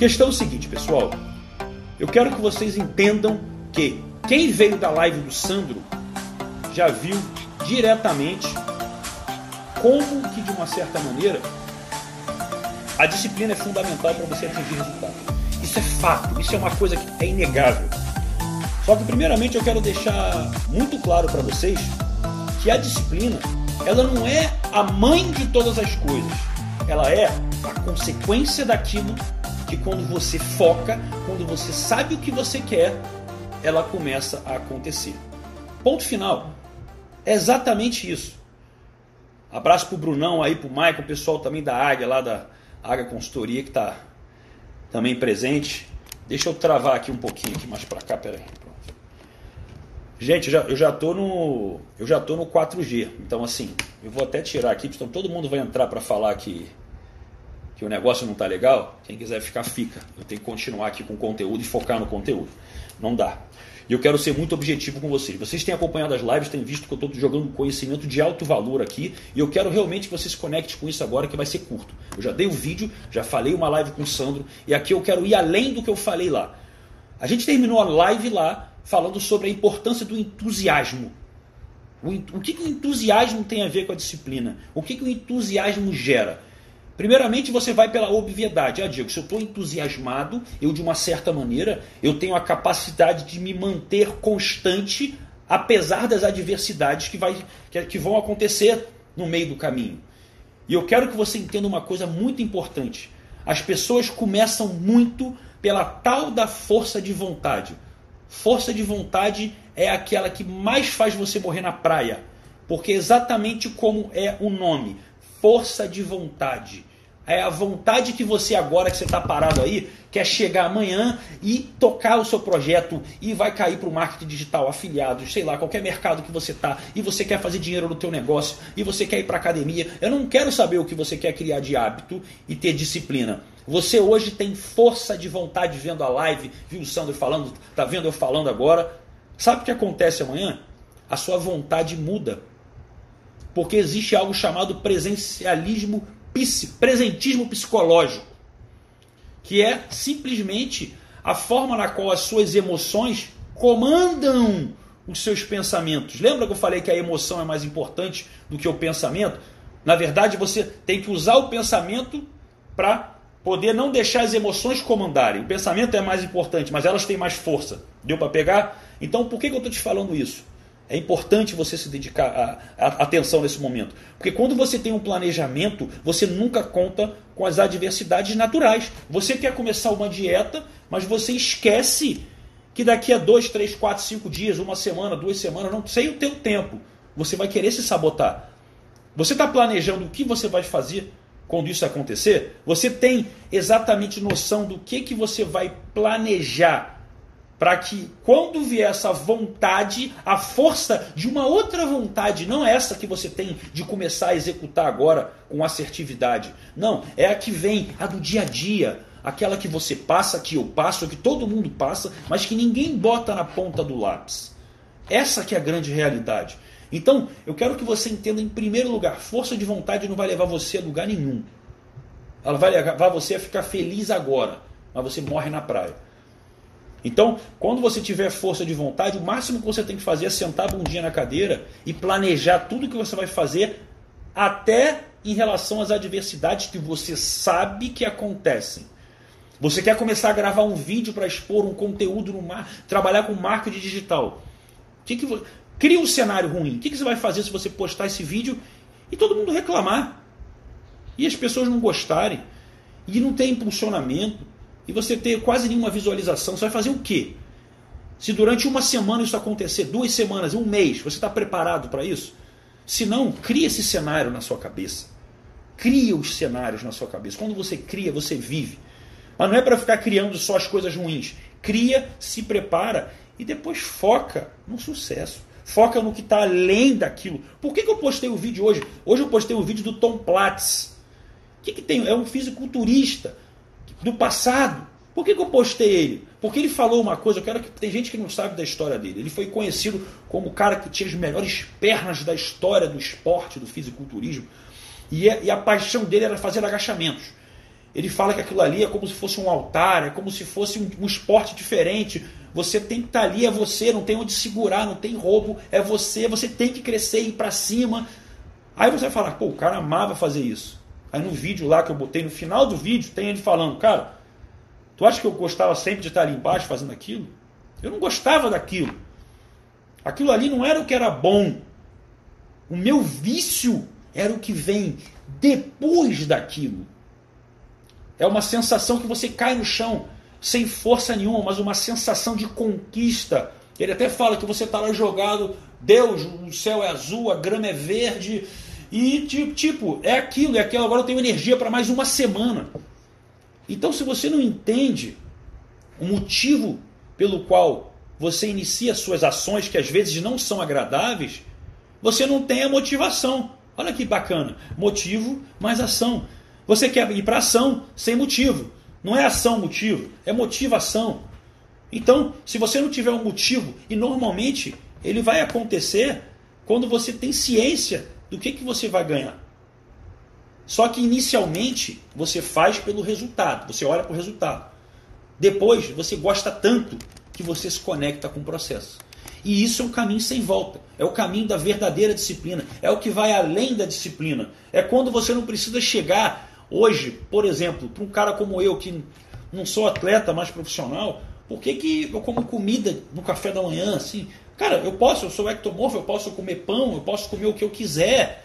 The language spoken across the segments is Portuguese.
questão é o seguinte, pessoal. Eu quero que vocês entendam que quem veio da live do Sandro já viu diretamente como que, de uma certa maneira, a disciplina é fundamental para você atingir resultado. Isso é fato, isso é uma coisa que é inegável. Só que, primeiramente, eu quero deixar muito claro para vocês que a disciplina ela não é a mãe de todas as coisas. Ela é a consequência daquilo que quando você foca, quando você sabe o que você quer, ela começa a acontecer. Ponto final. É exatamente isso. Abraço pro Brunão aí, pro Michael, o pessoal também da Águia, lá da Águia Consultoria, que está também presente. Deixa eu travar aqui um pouquinho aqui mais para cá, peraí. Gente, eu já, eu já tô no eu já tô no 4G. Então assim, eu vou até tirar aqui, então todo mundo vai entrar para falar que que o negócio não tá legal. Quem quiser ficar fica. Eu tenho que continuar aqui com o conteúdo e focar no conteúdo. Não dá. E eu quero ser muito objetivo com vocês. Vocês têm acompanhado as lives, têm visto que eu estou jogando conhecimento de alto valor aqui. E eu quero realmente que você se conecte com isso agora, que vai ser curto. Eu já dei o um vídeo, já falei uma live com o Sandro. E aqui eu quero ir além do que eu falei lá. A gente terminou a live lá falando sobre a importância do entusiasmo. O, que, que o entusiasmo tem a ver com a disciplina? O que, que o entusiasmo gera? Primeiramente, você vai pela obviedade. Ah, Diego, se eu estou entusiasmado, eu de uma certa maneira, eu tenho a capacidade de me manter constante, apesar das adversidades que, vai, que, que vão acontecer no meio do caminho. E eu quero que você entenda uma coisa muito importante. As pessoas começam muito pela tal da força de vontade. Força de vontade é aquela que mais faz você morrer na praia. Porque exatamente como é o nome, força de vontade. É a vontade que você agora que você está parado aí quer chegar amanhã e tocar o seu projeto e vai cair para o marketing digital, afiliados, sei lá, qualquer mercado que você tá e você quer fazer dinheiro no teu negócio e você quer ir para academia. Eu não quero saber o que você quer criar de hábito e ter disciplina. Você hoje tem força de vontade vendo a live, viu o Sandro falando, tá vendo eu falando agora. Sabe o que acontece amanhã? A sua vontade muda. Porque existe algo chamado presencialismo presentismo psicológico, que é simplesmente a forma na qual as suas emoções comandam os seus pensamentos. Lembra que eu falei que a emoção é mais importante do que o pensamento? Na verdade, você tem que usar o pensamento para poder não deixar as emoções comandarem. O pensamento é mais importante, mas elas têm mais força. Deu para pegar? Então, por que, que eu estou te falando isso? É importante você se dedicar a, a, atenção nesse momento. Porque quando você tem um planejamento, você nunca conta com as adversidades naturais. Você quer começar uma dieta, mas você esquece que daqui a dois, três, quatro, cinco dias, uma semana, duas semanas, não sei o teu tempo, você vai querer se sabotar. Você está planejando o que você vai fazer quando isso acontecer? Você tem exatamente noção do que, que você vai planejar para que quando vier essa vontade, a força de uma outra vontade, não essa que você tem de começar a executar agora com assertividade. Não, é a que vem, a do dia a dia, aquela que você passa, que eu passo, que todo mundo passa, mas que ninguém bota na ponta do lápis. Essa que é a grande realidade. Então, eu quero que você entenda em primeiro lugar, força de vontade não vai levar você a lugar nenhum. Ela vai levar você a ficar feliz agora, mas você morre na praia. Então, quando você tiver força de vontade, o máximo que você tem que fazer é sentar a bundinha na cadeira e planejar tudo que você vai fazer, até em relação às adversidades que você sabe que acontecem. Você quer começar a gravar um vídeo para expor um conteúdo no mar, trabalhar com marketing digital. Que que, cria um cenário ruim. O que, que você vai fazer se você postar esse vídeo e todo mundo reclamar? E as pessoas não gostarem? E não ter impulsionamento? E você ter quase nenhuma visualização, você vai fazer o quê? Se durante uma semana isso acontecer, duas semanas, um mês, você está preparado para isso? Se não, cria esse cenário na sua cabeça. Cria os cenários na sua cabeça. Quando você cria, você vive. Mas não é para ficar criando só as coisas ruins. Cria, se prepara e depois foca no sucesso. Foca no que está além daquilo. Por que, que eu postei o vídeo hoje? Hoje eu postei o vídeo do Tom Platz. Que, que tem? É um fisiculturista do passado. Por que, que eu postei ele? Porque ele falou uma coisa, eu quero que tem gente que não sabe da história dele. Ele foi conhecido como o cara que tinha as melhores pernas da história do esporte, do fisiculturismo. E a, e a paixão dele era fazer agachamentos. Ele fala que aquilo ali é como se fosse um altar, é como se fosse um, um esporte diferente. Você tem que estar tá ali, é você, não tem onde segurar, não tem roubo, é você, você tem que crescer e ir para cima. Aí você vai falar, pô, o cara amava fazer isso. Aí no vídeo lá que eu botei, no final do vídeo, tem ele falando, cara, tu acha que eu gostava sempre de estar ali embaixo fazendo aquilo? Eu não gostava daquilo. Aquilo ali não era o que era bom. O meu vício era o que vem depois daquilo. É uma sensação que você cai no chão sem força nenhuma, mas uma sensação de conquista. Ele até fala que você está lá jogado, Deus, o céu é azul, a grama é verde, e tipo, é aquilo, é aquilo, agora eu tenho energia para mais uma semana. Então, se você não entende o motivo pelo qual você inicia suas ações, que às vezes não são agradáveis, você não tem a motivação. Olha que bacana. Motivo mais ação. Você quer ir para ação sem motivo. Não é ação motivo, é motivação. Então, se você não tiver um motivo, e normalmente ele vai acontecer quando você tem ciência do que, que você vai ganhar. Só que inicialmente você faz pelo resultado, você olha para o resultado. Depois você gosta tanto que você se conecta com o processo. E isso é um caminho sem volta. É o caminho da verdadeira disciplina. É o que vai além da disciplina. É quando você não precisa chegar hoje, por exemplo, para um cara como eu, que não sou atleta, mas profissional, por que, que eu como comida no café da manhã, assim? Cara, eu posso, eu sou ectomorfo, eu posso comer pão, eu posso comer o que eu quiser.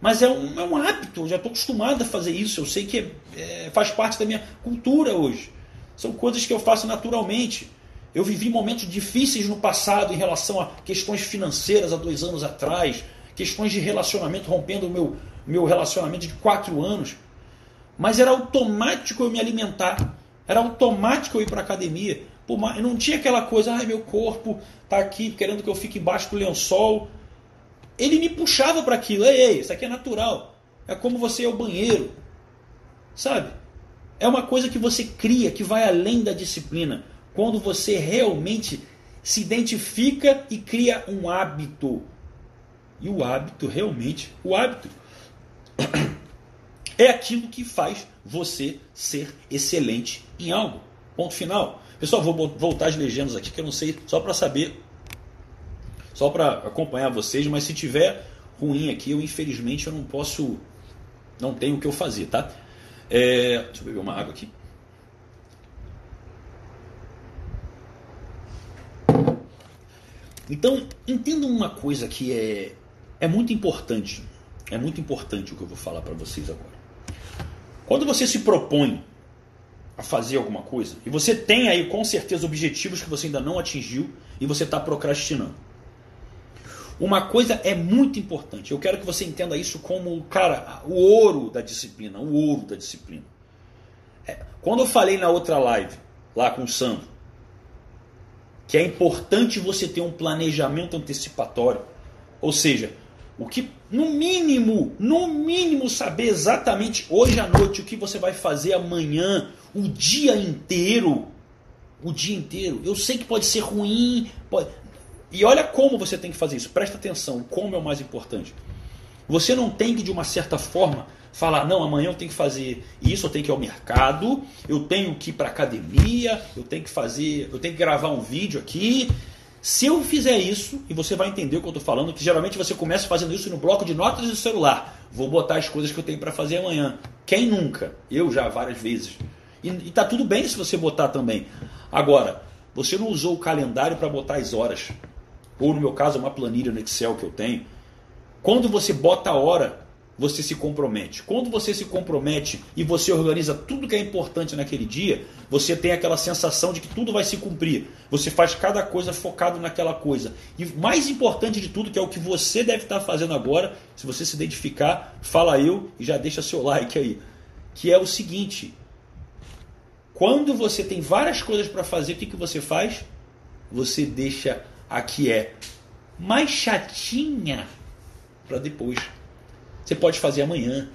Mas é um, é um hábito, eu já estou acostumado a fazer isso. Eu sei que é, é, faz parte da minha cultura hoje. São coisas que eu faço naturalmente. Eu vivi momentos difíceis no passado em relação a questões financeiras há dois anos atrás, questões de relacionamento, rompendo o meu, meu relacionamento de quatro anos. Mas era automático eu me alimentar, era automático eu ir para a academia. Não tinha aquela coisa, ai meu corpo está aqui querendo que eu fique embaixo do lençol. Ele me puxava para aquilo, ei, ei, isso aqui é natural. É como você ir ao banheiro. Sabe? É uma coisa que você cria, que vai além da disciplina quando você realmente se identifica e cria um hábito. E o hábito, realmente, o hábito é aquilo que faz você ser excelente em algo. Ponto final. Pessoal, vou voltar as legendas aqui que eu não sei, só para saber, só para acompanhar vocês, mas se tiver ruim aqui, eu infelizmente eu não posso, não tenho o que eu fazer, tá? É, deixa eu beber uma água aqui. Então, entendam uma coisa que é, é muito importante. É muito importante o que eu vou falar para vocês agora. Quando você se propõe a fazer alguma coisa, e você tem aí com certeza objetivos que você ainda não atingiu e você está procrastinando. Uma coisa é muito importante. Eu quero que você entenda isso como, cara, o ouro da disciplina. O ouro da disciplina. É, quando eu falei na outra live, lá com o Sandro, que é importante você ter um planejamento antecipatório. Ou seja, o que no mínimo, no mínimo saber exatamente hoje à noite o que você vai fazer amanhã, o dia inteiro. O dia inteiro. Eu sei que pode ser ruim, pode... E olha como você tem que fazer isso. Presta atenção, como é o mais importante. Você não tem que de uma certa forma falar, não, amanhã eu tenho que fazer isso, eu tenho que ir ao mercado, eu tenho que ir para academia, eu tenho que fazer, eu tenho que gravar um vídeo aqui. Se eu fizer isso, e você vai entender o que eu estou falando, que geralmente você começa fazendo isso no bloco de notas do celular. Vou botar as coisas que eu tenho para fazer amanhã. Quem nunca? Eu já várias vezes. E, e tá tudo bem se você botar também. Agora, você não usou o calendário para botar as horas. Ou no meu caso, uma planilha no Excel que eu tenho. Quando você bota a hora, você se compromete. Quando você se compromete e você organiza tudo que é importante naquele dia, você tem aquela sensação de que tudo vai se cumprir. Você faz cada coisa focado naquela coisa. E mais importante de tudo, que é o que você deve estar fazendo agora, se você se identificar, fala eu e já deixa seu like aí. Que é o seguinte: quando você tem várias coisas para fazer, o que, que você faz? Você deixa a que é mais chatinha para depois. Você pode fazer amanhã.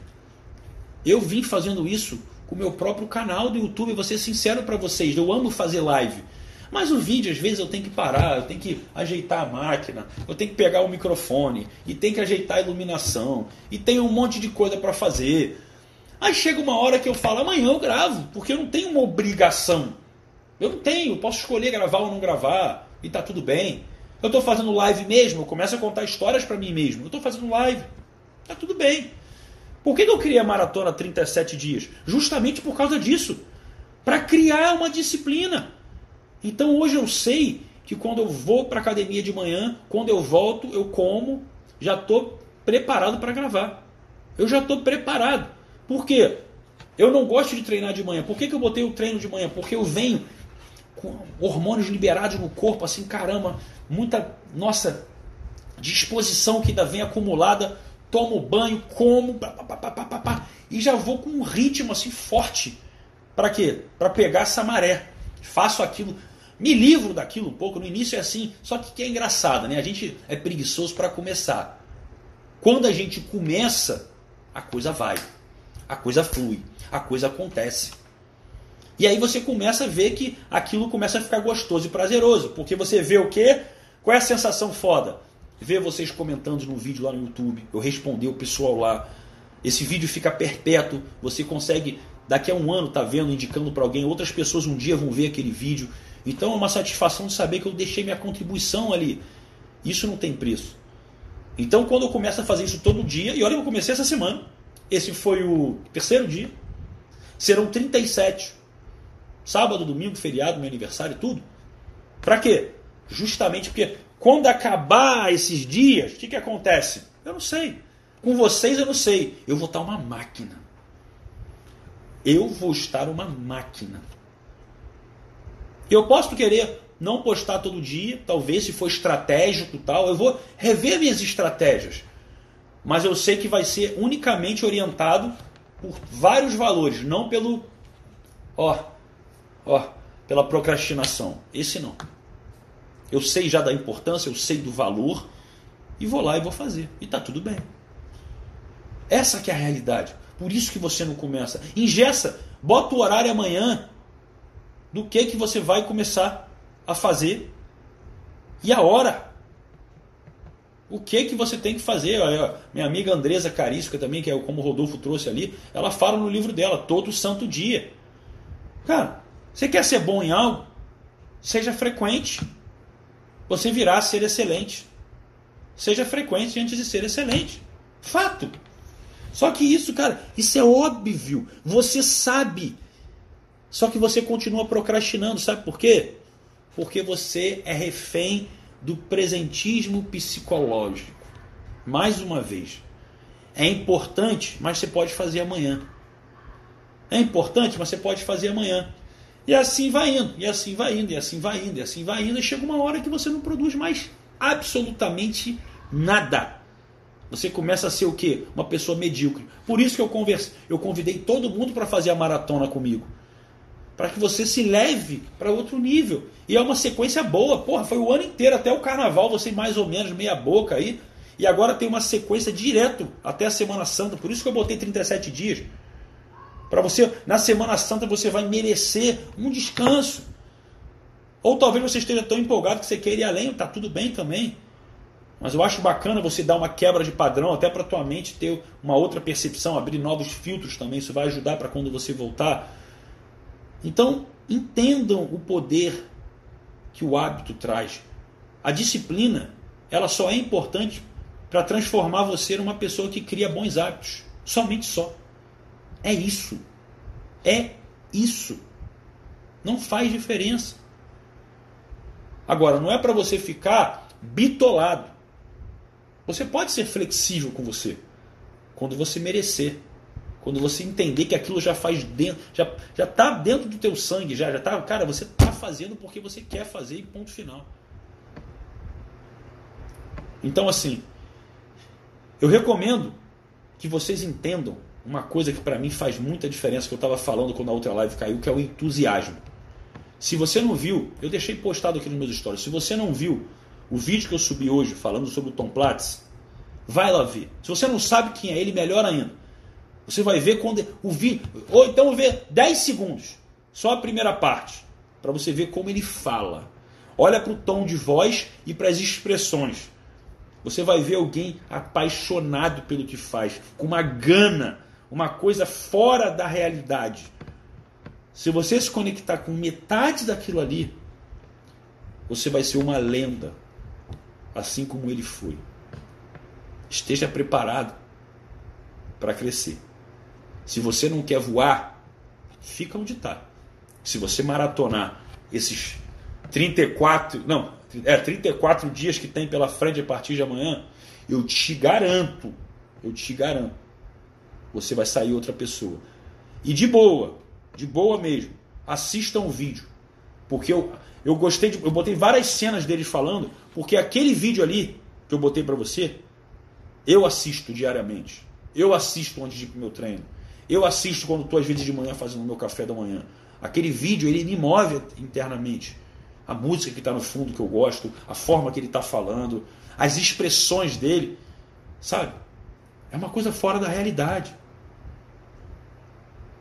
Eu vim fazendo isso com o meu próprio canal do YouTube, vou ser sincero para vocês, eu amo fazer live. Mas o vídeo, às vezes, eu tenho que parar, eu tenho que ajeitar a máquina, eu tenho que pegar o microfone, e tenho que ajeitar a iluminação, e tem um monte de coisa para fazer. Aí chega uma hora que eu falo, amanhã eu gravo, porque eu não tenho uma obrigação. Eu não tenho, eu posso escolher gravar ou não gravar, e tá tudo bem. Eu estou fazendo live mesmo, eu começo a contar histórias para mim mesmo. Eu estou fazendo live, tá tudo bem. Por que eu criei a maratona 37 dias? Justamente por causa disso. Para criar uma disciplina. Então hoje eu sei que quando eu vou para academia de manhã, quando eu volto, eu como, já estou preparado para gravar. Eu já estou preparado. Por quê? Eu não gosto de treinar de manhã. Por que, que eu botei o treino de manhã? Porque eu venho com hormônios liberados no corpo, assim, caramba, muita, nossa, disposição que ainda vem acumulada. Tomo banho, como, pá, pá, pá, e já vou com um ritmo assim forte. Para quê? Para pegar essa maré. Faço aquilo, me livro daquilo um pouco. No início é assim, só que, que é engraçado, né? A gente é preguiçoso para começar. Quando a gente começa, a coisa vai, a coisa flui, a coisa acontece. E aí você começa a ver que aquilo começa a ficar gostoso e prazeroso, porque você vê o quê? Qual é a sensação foda? Ver vocês comentando no vídeo lá no YouTube, eu responder o pessoal lá. Esse vídeo fica perpétuo, você consegue daqui a um ano tá vendo, indicando para alguém, outras pessoas um dia vão ver aquele vídeo. Então é uma satisfação de saber que eu deixei minha contribuição ali. Isso não tem preço. Então quando eu começo a fazer isso todo dia, e olha, eu comecei essa semana. Esse foi o terceiro dia. Serão 37. Sábado, domingo, feriado, meu aniversário, tudo. Para quê? Justamente porque quando acabar esses dias, o que, que acontece? Eu não sei. Com vocês eu não sei. Eu vou estar uma máquina. Eu vou estar uma máquina. Eu posso querer não postar todo dia, talvez se for estratégico tal, eu vou rever minhas estratégias. Mas eu sei que vai ser unicamente orientado por vários valores, não pelo ó, ó, pela procrastinação. Esse não. Eu sei já da importância, eu sei do valor e vou lá e vou fazer. E tá tudo bem. Essa que é a realidade. Por isso que você não começa. Ingessa, bota o horário amanhã do que que você vai começar a fazer e a hora. O que que você tem que fazer? Minha amiga Andresa Carisca também, que é como o Rodolfo trouxe ali, ela fala no livro dela, todo santo dia. Cara, você quer ser bom em algo? Seja frequente. Você virá a ser excelente. Seja frequente antes de ser excelente. Fato. Só que isso, cara, isso é óbvio. Você sabe. Só que você continua procrastinando. Sabe por quê? Porque você é refém do presentismo psicológico. Mais uma vez. É importante, mas você pode fazer amanhã. É importante, mas você pode fazer amanhã. E assim vai indo, e assim vai indo, e assim vai indo, e assim vai indo, e chega uma hora que você não produz mais absolutamente nada. Você começa a ser o quê? Uma pessoa medíocre. Por isso que eu, converse, eu convidei todo mundo para fazer a maratona comigo. Para que você se leve para outro nível. E é uma sequência boa. Porra, foi o ano inteiro, até o carnaval, você mais ou menos meia boca aí. E agora tem uma sequência direto até a Semana Santa. Por isso que eu botei 37 dias. Para você, na Semana Santa, você vai merecer um descanso. Ou talvez você esteja tão empolgado que você queira ir além, tá tudo bem também. Mas eu acho bacana você dar uma quebra de padrão, até para tua mente ter uma outra percepção, abrir novos filtros também. Isso vai ajudar para quando você voltar. Então, entendam o poder que o hábito traz. A disciplina, ela só é importante para transformar você numa pessoa que cria bons hábitos. Somente só. É isso. É isso. Não faz diferença. Agora, não é para você ficar bitolado. Você pode ser flexível com você quando você merecer. Quando você entender que aquilo já faz dentro, já já tá dentro do teu sangue, já já tá, cara, você tá fazendo porque você quer fazer e ponto final. Então assim, eu recomendo que vocês entendam uma coisa que para mim faz muita diferença, que eu estava falando quando a outra live caiu, que é o entusiasmo. Se você não viu, eu deixei postado aqui nos meus stories. Se você não viu o vídeo que eu subi hoje falando sobre o Tom Platz, vai lá ver. Se você não sabe quem é ele, melhor ainda. Você vai ver quando o vídeo, ou então ver 10 segundos, só a primeira parte, para você ver como ele fala. Olha para o tom de voz e para as expressões. Você vai ver alguém apaixonado pelo que faz, com uma gana uma coisa fora da realidade, se você se conectar com metade daquilo ali, você vai ser uma lenda, assim como ele foi. Esteja preparado para crescer. Se você não quer voar, fica onde está. Se você maratonar esses 34, não, é 34 dias que tem pela frente a partir de amanhã, eu te garanto, eu te garanto, você vai sair outra pessoa. E de boa, de boa mesmo, assistam o vídeo, porque eu eu gostei de, eu botei várias cenas deles falando, porque aquele vídeo ali que eu botei para você, eu assisto diariamente. Eu assisto antes de ir pro meu treino. Eu assisto quando estou às vezes de manhã fazendo o meu café da manhã. Aquele vídeo ele me move internamente. A música que está no fundo que eu gosto, a forma que ele está falando, as expressões dele, sabe? É uma coisa fora da realidade.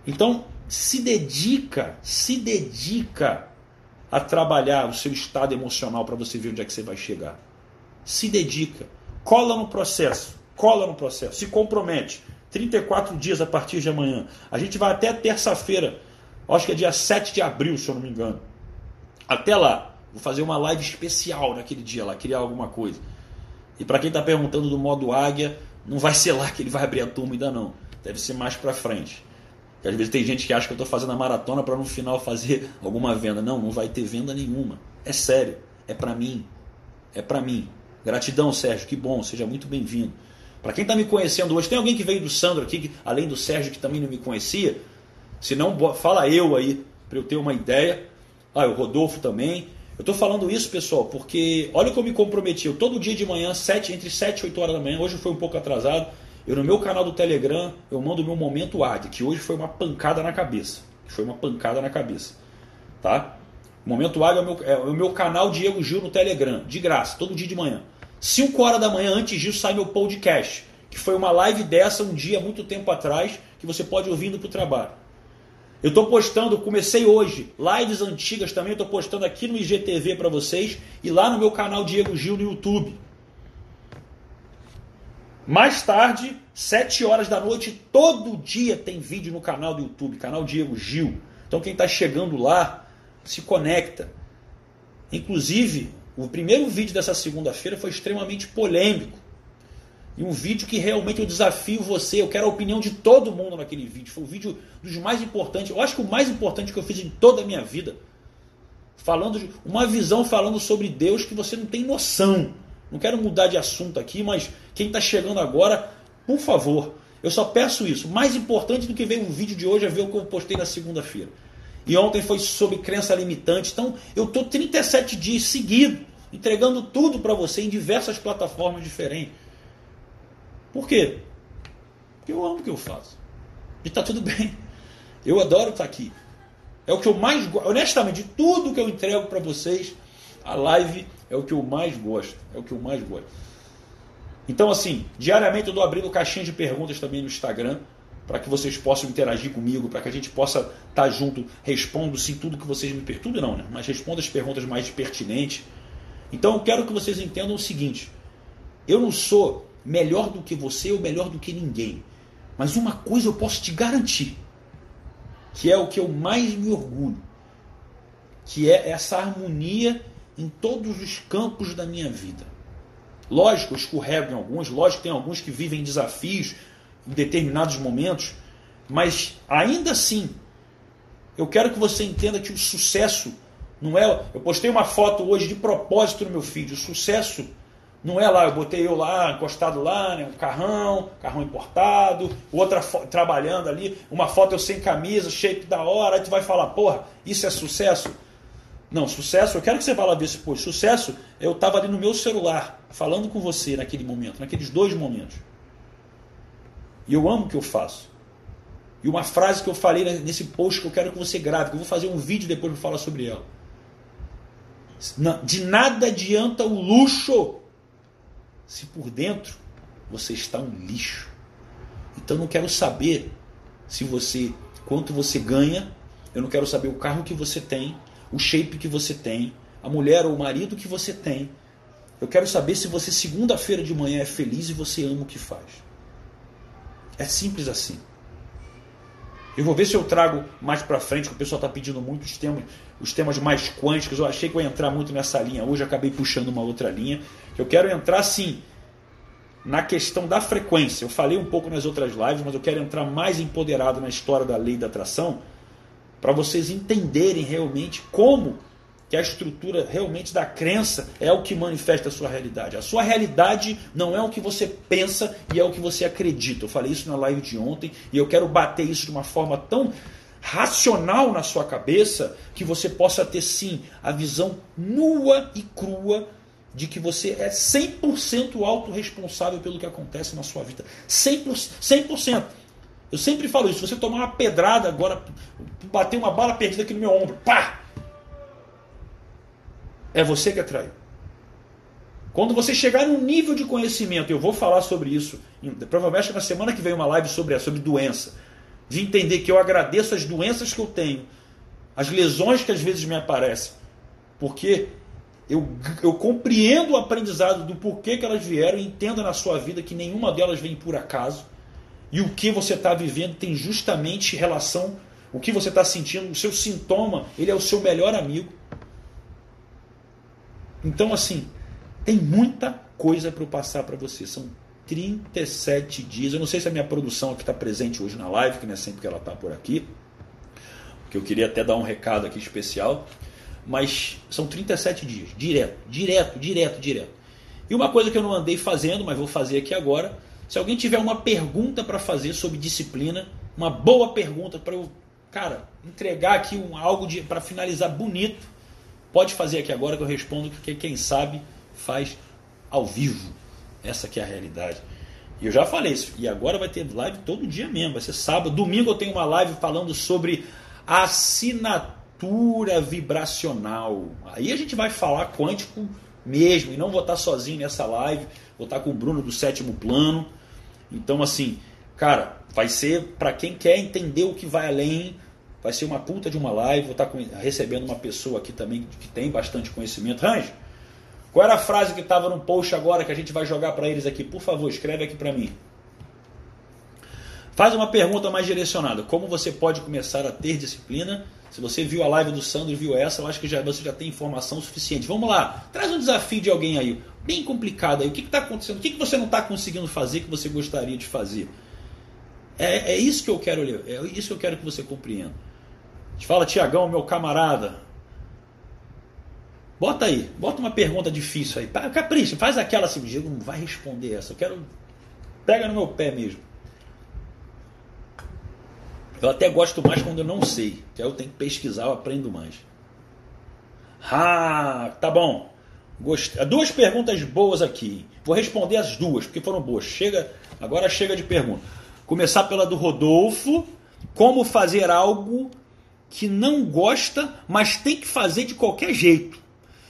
Então, se dedica, se dedica a trabalhar o seu estado emocional para você ver onde é que você vai chegar. Se dedica, cola no processo, cola no processo, se compromete. 34 dias a partir de amanhã. A gente vai até terça-feira, acho que é dia 7 de abril, se eu não me engano. Até lá, vou fazer uma live especial naquele dia lá, criar alguma coisa. E para quem está perguntando do modo águia, não vai ser lá que ele vai abrir a turma ainda não. Deve ser mais para frente. Porque às vezes tem gente que acha que eu estou fazendo a maratona para no final fazer alguma venda. Não, não vai ter venda nenhuma. É sério. É para mim. É para mim. Gratidão, Sérgio. Que bom. Seja muito bem-vindo. Para quem está me conhecendo hoje, tem alguém que veio do Sandro aqui, além do Sérgio, que também não me conhecia? Se não, fala eu aí, para eu ter uma ideia. Ah, o Rodolfo também. Eu estou falando isso, pessoal, porque olha que eu me comprometi. Eu todo dia de manhã, 7, entre 7 e 8 horas da manhã, hoje foi um pouco atrasado, eu no meu canal do Telegram, eu mando meu momento AD, que hoje foi uma pancada na cabeça. Foi uma pancada na cabeça. Tá? Momento AD é o, meu, é o meu canal Diego Gil no Telegram, de graça, todo dia de manhã. 5 horas da manhã antes disso sai meu podcast, que foi uma live dessa um dia, muito tempo atrás, que você pode ouvir indo para o trabalho. Eu estou postando, comecei hoje, lives antigas também, estou postando aqui no IGTV para vocês e lá no meu canal Diego Gil no YouTube. Mais tarde, 7 horas da noite, todo dia tem vídeo no canal do YouTube, canal Diego Gil. Então quem está chegando lá, se conecta. Inclusive, o primeiro vídeo dessa segunda-feira foi extremamente polêmico. E um vídeo que realmente eu desafio você, eu quero a opinião de todo mundo naquele vídeo. Foi o vídeo dos mais importantes, eu acho que o mais importante que eu fiz em toda a minha vida. Falando de uma visão falando sobre Deus que você não tem noção. Não quero mudar de assunto aqui, mas quem está chegando agora, por favor, eu só peço isso. Mais importante do que ver o vídeo de hoje é ver o que eu postei na segunda-feira. E ontem foi sobre crença limitante. Então eu estou 37 dias seguidos entregando tudo para você em diversas plataformas diferentes. Por quê? Porque eu amo o que eu faço. E está tudo bem. Eu adoro estar aqui. É o que eu mais gosto. Honestamente, de tudo que eu entrego para vocês, a live é o que eu mais gosto. É o que eu mais gosto. Então, assim, diariamente eu dou abrindo caixinha de perguntas também no Instagram, para que vocês possam interagir comigo, para que a gente possa estar tá junto, respondo sim tudo que vocês me perguntam. Tudo não, né? Mas respondo as perguntas mais pertinentes. Então eu quero que vocês entendam o seguinte: eu não sou melhor do que você ou melhor do que ninguém. Mas uma coisa eu posso te garantir, que é o que eu mais me orgulho, que é essa harmonia em todos os campos da minha vida. Lógico, eu escorrego em alguns, lógico, tem alguns que vivem desafios em determinados momentos, mas ainda assim, eu quero que você entenda que o sucesso não é. Eu postei uma foto hoje de propósito no meu feed. O sucesso não é lá, eu botei eu lá, encostado lá, né, um carrão, carrão importado, outra trabalhando ali, uma foto eu sem camisa, shape da hora, aí tu vai falar, porra, isso é sucesso? Não, sucesso, eu quero que você vá lá ver esse post. Sucesso, eu estava ali no meu celular, falando com você naquele momento, naqueles dois momentos. E eu amo o que eu faço. E uma frase que eu falei nesse post que eu quero que você grave, que eu vou fazer um vídeo depois para falar sobre ela. De nada adianta o luxo se por dentro você está um lixo. Então não quero saber se você quanto você ganha, eu não quero saber o carro que você tem, o shape que você tem, a mulher ou o marido que você tem. Eu quero saber se você segunda-feira de manhã é feliz e você ama o que faz. É simples assim. Eu vou ver se eu trago mais para frente, que o pessoal está pedindo muito os temas, os temas mais quânticos. Eu achei que eu ia entrar muito nessa linha hoje, acabei puxando uma outra linha. Eu quero entrar sim na questão da frequência. Eu falei um pouco nas outras lives, mas eu quero entrar mais empoderado na história da lei da atração para vocês entenderem realmente como que a estrutura realmente da crença é o que manifesta a sua realidade. A sua realidade não é o que você pensa e é o que você acredita. Eu falei isso na live de ontem e eu quero bater isso de uma forma tão racional na sua cabeça que você possa ter sim a visão nua e crua de que você é 100% autorresponsável pelo que acontece na sua vida. 100%, 100%. Eu sempre falo isso, se você tomar uma pedrada agora, bater uma bala perdida aqui no meu ombro, pá! É você que atraiu. Quando você chegar num nível de conhecimento, eu vou falar sobre isso, provavelmente na semana que vem uma live sobre, sobre doença, de entender que eu agradeço as doenças que eu tenho, as lesões que às vezes me aparecem, porque eu, eu compreendo o aprendizado do porquê que elas vieram e entenda na sua vida que nenhuma delas vem por acaso e o que você está vivendo tem justamente relação, o que você está sentindo, o seu sintoma, ele é o seu melhor amigo. Então, assim, tem muita coisa para eu passar para você. São 37 dias. Eu não sei se a minha produção aqui está presente hoje na live, que não é sempre que ela está por aqui. Que eu queria até dar um recado aqui especial. Mas são 37 dias, direto, direto, direto, direto. E uma coisa que eu não andei fazendo, mas vou fazer aqui agora. Se alguém tiver uma pergunta para fazer sobre disciplina, uma boa pergunta para eu, cara, entregar aqui um algo para finalizar bonito, Pode fazer aqui agora que eu respondo, que quem sabe faz ao vivo. Essa que é a realidade. E eu já falei isso. E agora vai ter live todo dia mesmo. Vai ser sábado. Domingo eu tenho uma live falando sobre assinatura vibracional. Aí a gente vai falar quântico mesmo. E não vou estar sozinho nessa live. Vou estar com o Bruno do sétimo plano. Então, assim, cara, vai ser para quem quer entender o que vai além Vai ser uma puta de uma live. Vou estar recebendo uma pessoa aqui também que tem bastante conhecimento. Range, qual era a frase que estava no post agora que a gente vai jogar para eles aqui? Por favor, escreve aqui para mim. Faz uma pergunta mais direcionada. Como você pode começar a ter disciplina? Se você viu a live do Sandro viu essa, eu acho que já, você já tem informação suficiente. Vamos lá, traz um desafio de alguém aí, bem complicado aí. O que está acontecendo? O que, que você não está conseguindo fazer que você gostaria de fazer? É, é isso que eu quero ler, é isso que eu quero que você compreenda. Gente fala, Tiagão, meu camarada. Bota aí, bota uma pergunta difícil aí. Capricha, faz aquela assim, Diego não vai responder essa. Eu quero. Pega no meu pé mesmo. Eu até gosto mais quando eu não sei. Que eu tenho que pesquisar, eu aprendo mais. Ah, tá bom. Gostei. Duas perguntas boas aqui. Vou responder as duas, porque foram boas. Chega, agora chega de pergunta. Começar pela do Rodolfo. Como fazer algo que não gosta, mas tem que fazer de qualquer jeito.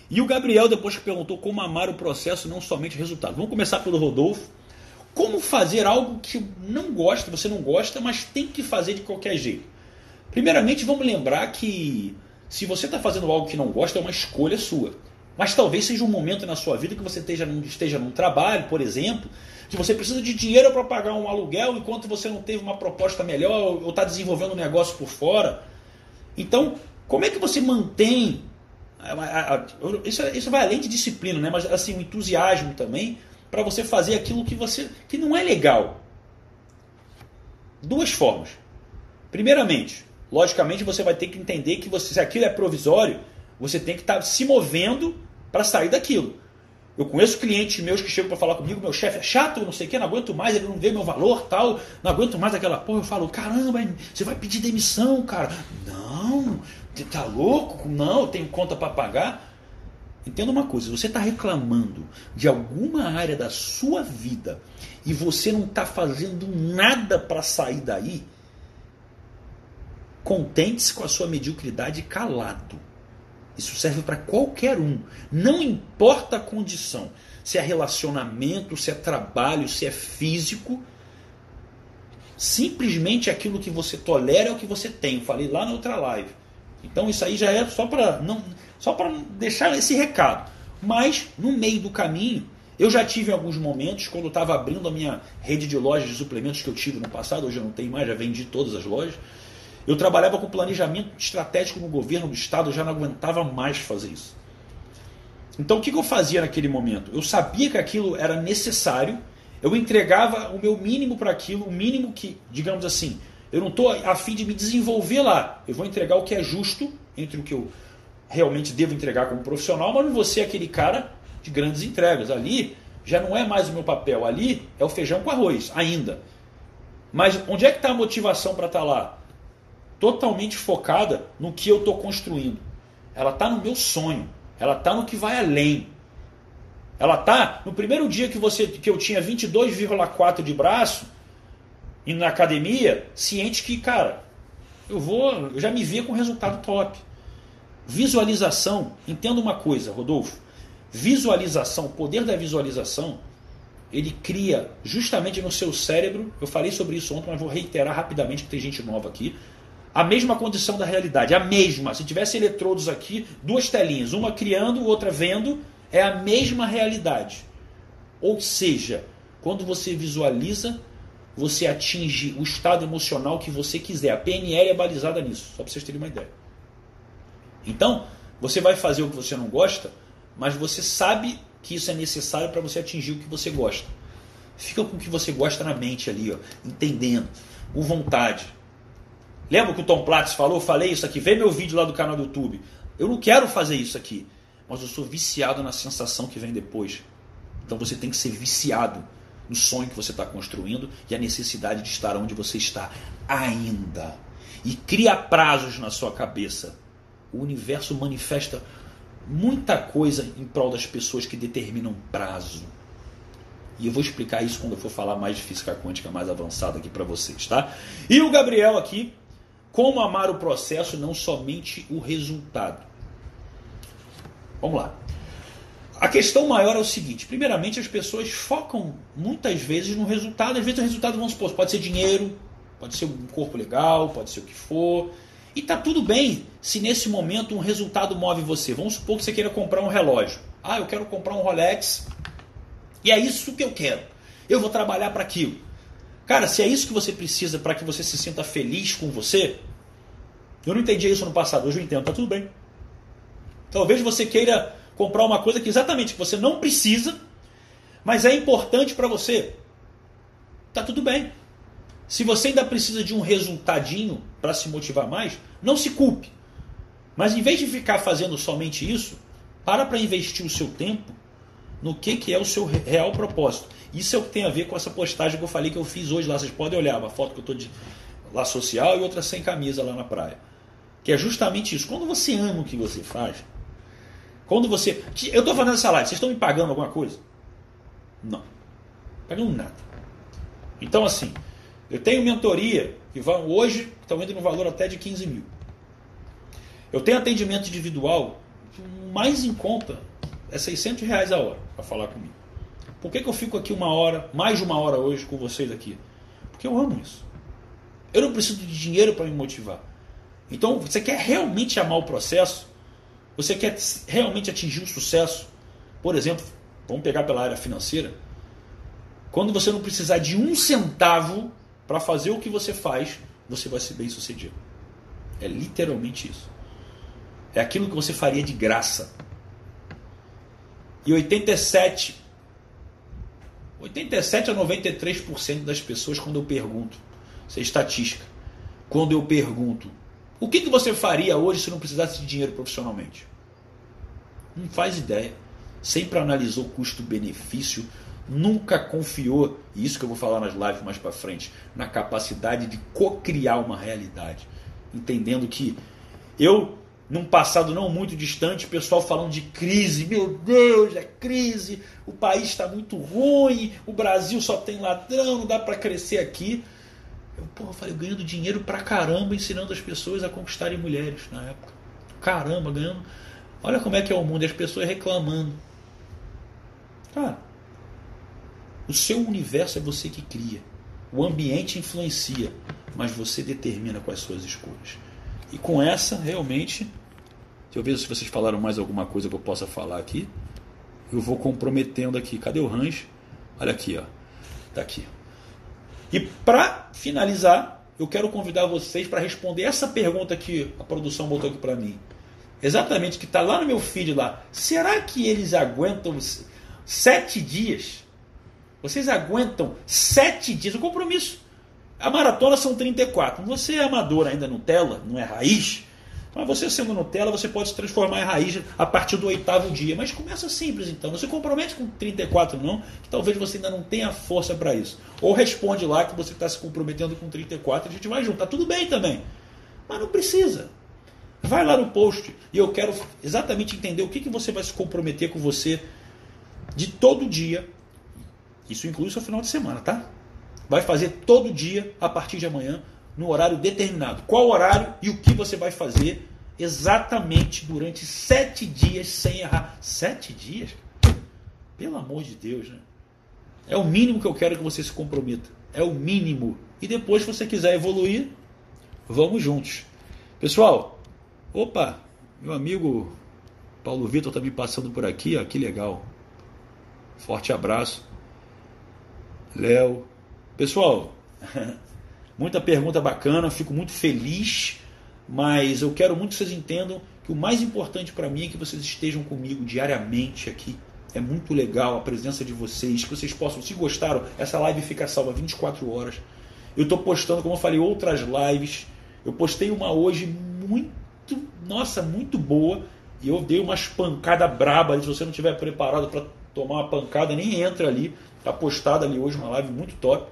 E o Gabriel, depois que perguntou como amar o processo, não somente o resultado. Vamos começar pelo Rodolfo. Como fazer algo que não gosta, você não gosta, mas tem que fazer de qualquer jeito? Primeiramente, vamos lembrar que se você está fazendo algo que não gosta, é uma escolha sua. Mas talvez seja um momento na sua vida que você esteja num, esteja num trabalho, por exemplo, que você precisa de dinheiro para pagar um aluguel enquanto você não teve uma proposta melhor ou está desenvolvendo um negócio por fora. Então, como é que você mantém. Isso, isso vai além de disciplina, né? mas assim, o entusiasmo também para você fazer aquilo que você que não é legal. Duas formas. Primeiramente, logicamente você vai ter que entender que você, se aquilo é provisório, você tem que estar tá se movendo para sair daquilo. Eu conheço clientes meus que chegam para falar comigo, meu chefe é chato, não sei o que, não aguento mais, ele não vê meu valor, tal, não aguento mais aquela porra. Eu falo, caramba, você vai pedir demissão, cara. Não, tá louco? Não, eu tenho conta para pagar. Entenda uma coisa, você está reclamando de alguma área da sua vida e você não está fazendo nada para sair daí, contente-se com a sua mediocridade calado. Isso serve para qualquer um. Não importa a condição. Se é relacionamento, se é trabalho, se é físico. Simplesmente aquilo que você tolera é o que você tem. Falei lá na outra live. Então isso aí já é só para não só para deixar esse recado. Mas no meio do caminho, eu já tive alguns momentos quando eu estava abrindo a minha rede de lojas de suplementos que eu tive no passado, hoje eu não tenho mais, já vendi todas as lojas. Eu trabalhava com planejamento estratégico no governo do estado, eu já não aguentava mais fazer isso. Então o que eu fazia naquele momento? Eu sabia que aquilo era necessário, eu entregava o meu mínimo para aquilo, o mínimo que, digamos assim, eu não estou a fim de me desenvolver lá. Eu vou entregar o que é justo entre o que eu realmente devo entregar como profissional, mas não ser aquele cara de grandes entregas. Ali já não é mais o meu papel. Ali é o feijão com arroz, ainda. Mas onde é que está a motivação para estar tá lá? Totalmente focada no que eu estou construindo. Ela está no meu sonho. Ela está no que vai além. Ela está no primeiro dia que você que eu tinha 22,4 de braço indo na academia, ciente que, cara, eu vou, eu já me via com resultado top. Visualização, entenda uma coisa, Rodolfo. Visualização, o poder da visualização, ele cria justamente no seu cérebro, eu falei sobre isso ontem, mas vou reiterar rapidamente que tem gente nova aqui, a mesma condição da realidade, a mesma. Se tivesse eletrodos aqui, duas telinhas, uma criando, outra vendo, é a mesma realidade. Ou seja, quando você visualiza, você atinge o estado emocional que você quiser. A PNL é balizada nisso, só para vocês terem uma ideia. Então, você vai fazer o que você não gosta, mas você sabe que isso é necessário para você atingir o que você gosta. Fica com o que você gosta na mente ali, ó, entendendo, com vontade. Lembra que o Tom Platz falou? Falei isso aqui. Vê meu vídeo lá do canal do YouTube. Eu não quero fazer isso aqui, mas eu sou viciado na sensação que vem depois. Então você tem que ser viciado no sonho que você está construindo e a necessidade de estar onde você está ainda. E cria prazos na sua cabeça. O universo manifesta muita coisa em prol das pessoas que determinam prazo. E eu vou explicar isso quando eu for falar mais de física quântica mais avançada aqui para vocês, tá? E o Gabriel aqui, como amar o processo, não somente o resultado. Vamos lá. A questão maior é o seguinte: primeiramente, as pessoas focam muitas vezes no resultado. Às vezes, o resultado, vamos supor, pode ser dinheiro, pode ser um corpo legal, pode ser o que for. E tá tudo bem se nesse momento um resultado move você. Vamos supor que você queira comprar um relógio. Ah, eu quero comprar um Rolex e é isso que eu quero. Eu vou trabalhar para aquilo. Cara, se é isso que você precisa para que você se sinta feliz com você, eu não entendi isso no passado, hoje eu entendo, tá tudo bem. Talvez você queira comprar uma coisa que exatamente você não precisa, mas é importante para você. Tá tudo bem. Se você ainda precisa de um resultadinho para se motivar mais, não se culpe. Mas em vez de ficar fazendo somente isso, para para investir o seu tempo no que, que é o seu real propósito. Isso é o que tem a ver com essa postagem que eu falei que eu fiz hoje lá. Vocês podem olhar uma foto que eu estou de lá social e outra sem camisa lá na praia. Que é justamente isso. Quando você ama o que você faz, quando você. Eu estou fazendo essa live, vocês estão me pagando alguma coisa? Não. Pagando nada. Então, assim, eu tenho mentoria que vão hoje, estão indo no valor até de 15 mil. Eu tenho atendimento individual, mais em conta é 600 reais a hora para falar comigo. Por que, que eu fico aqui uma hora, mais de uma hora hoje com vocês aqui? Porque eu amo isso. Eu não preciso de dinheiro para me motivar. Então, você quer realmente amar o processo? Você quer realmente atingir o sucesso? Por exemplo, vamos pegar pela área financeira. Quando você não precisar de um centavo para fazer o que você faz, você vai ser bem sucedido. É literalmente isso. É aquilo que você faria de graça. E 87 87 a 93% das pessoas quando eu pergunto, isso é estatística. Quando eu pergunto o que, que você faria hoje se não precisasse de dinheiro profissionalmente? Não faz ideia. Sempre analisou custo-benefício, nunca confiou, e isso que eu vou falar nas lives mais para frente, na capacidade de co-criar uma realidade. Entendendo que eu, num passado não muito distante, pessoal falando de crise, meu Deus, é crise, o país está muito ruim, o Brasil só tem ladrão, não dá para crescer aqui. Eu, porra, eu falei, ganhando dinheiro pra caramba ensinando as pessoas a conquistarem mulheres na época. Caramba, ganhando. Olha como é que é o mundo, as pessoas reclamando. Cara, o seu universo é você que cria. O ambiente influencia, mas você determina quais suas escolhas. E com essa, realmente, eu ver se vocês falaram mais alguma coisa que eu possa falar aqui. Eu vou comprometendo aqui. Cadê o range? Olha aqui, ó. Tá aqui. E para finalizar, eu quero convidar vocês para responder essa pergunta que a produção botou aqui para mim. Exatamente, que está lá no meu feed lá. Será que eles aguentam sete dias? Vocês aguentam sete dias? O compromisso. A maratona são 34. Você é amador ainda Nutella, não é raiz. Mas você sendo Nutella, você pode se transformar em raiz a partir do oitavo dia. Mas começa simples então. Não se compromete com 34 não, que talvez você ainda não tenha força para isso. Ou responde lá que você está se comprometendo com 34 e a gente vai junto. Tá tudo bem também. Mas não precisa. Vai lá no post e eu quero exatamente entender o que, que você vai se comprometer com você de todo dia. Isso inclui o seu final de semana, tá? Vai fazer todo dia a partir de amanhã no horário determinado. Qual horário e o que você vai fazer exatamente durante sete dias sem errar. Sete dias? Pelo amor de Deus, né? É o mínimo que eu quero que você se comprometa. É o mínimo. E depois, se você quiser evoluir, vamos juntos. Pessoal, opa, meu amigo Paulo Vitor está me passando por aqui, ó, que legal. Forte abraço. Léo. Pessoal, Muita pergunta bacana, fico muito feliz, mas eu quero muito que vocês entendam que o mais importante para mim é que vocês estejam comigo diariamente aqui. É muito legal a presença de vocês, que vocês possam, se gostaram, essa live fica salva 24 horas. Eu estou postando, como eu falei, outras lives. Eu postei uma hoje muito, nossa, muito boa. E eu dei umas pancadas braba. Se você não estiver preparado para tomar uma pancada, nem entra ali. Está postada ali hoje uma live muito top.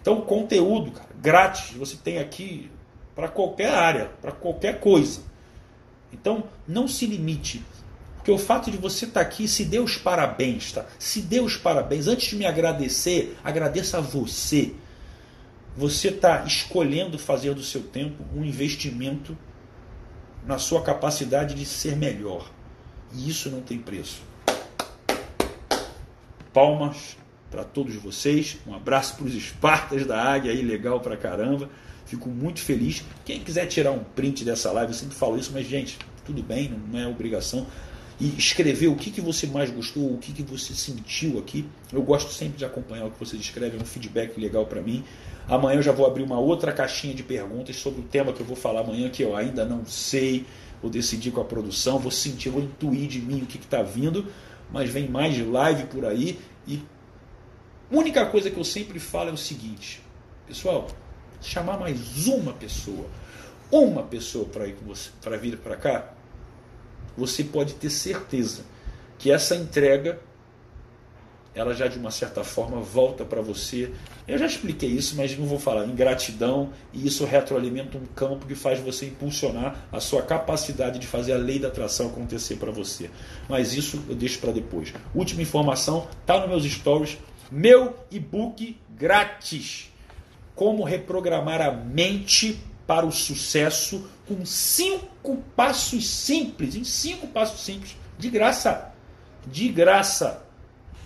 Então, conteúdo, cara, grátis, você tem aqui para qualquer área, para qualquer coisa. Então, não se limite. Porque o fato de você estar tá aqui, se dê os parabéns, tá? Se dê os parabéns. Antes de me agradecer, agradeça a você. Você está escolhendo fazer do seu tempo um investimento na sua capacidade de ser melhor. E isso não tem preço. Palmas para todos vocês. Um abraço para os Espartas da Águia aí, legal pra caramba. Fico muito feliz. Quem quiser tirar um print dessa live, eu sempre falo isso, mas gente, tudo bem, não é obrigação. E escrever o que, que você mais gostou, o que, que você sentiu aqui. Eu gosto sempre de acompanhar o que vocês escrevem, é um feedback legal para mim. Amanhã eu já vou abrir uma outra caixinha de perguntas sobre o tema que eu vou falar amanhã, que eu ainda não sei. Vou decidir com a produção, vou sentir, vou intuir de mim o que está vindo. Mas vem mais live por aí. E única coisa que eu sempre falo é o seguinte, pessoal, chamar mais uma pessoa, uma pessoa para ir com você, para vir para cá, você pode ter certeza que essa entrega ela já de uma certa forma volta para você. Eu já expliquei isso, mas não vou falar. Ingratidão, e isso retroalimenta um campo que faz você impulsionar a sua capacidade de fazer a lei da atração acontecer para você. Mas isso eu deixo para depois. Última informação, tá nos meus stories. Meu e-book grátis. Como reprogramar a mente para o sucesso com cinco passos simples, em cinco passos simples, de graça. De graça.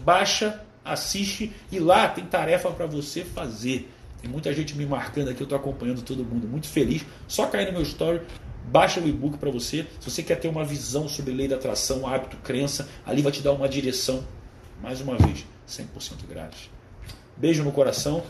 Baixa, assiste e lá tem tarefa para você fazer. Tem muita gente me marcando aqui, eu estou acompanhando todo mundo, muito feliz. Só cair no meu story, baixa o e-book para você. Se você quer ter uma visão sobre lei da atração, hábito, crença, ali vai te dar uma direção. Mais uma vez, 100% grátis. Beijo no coração.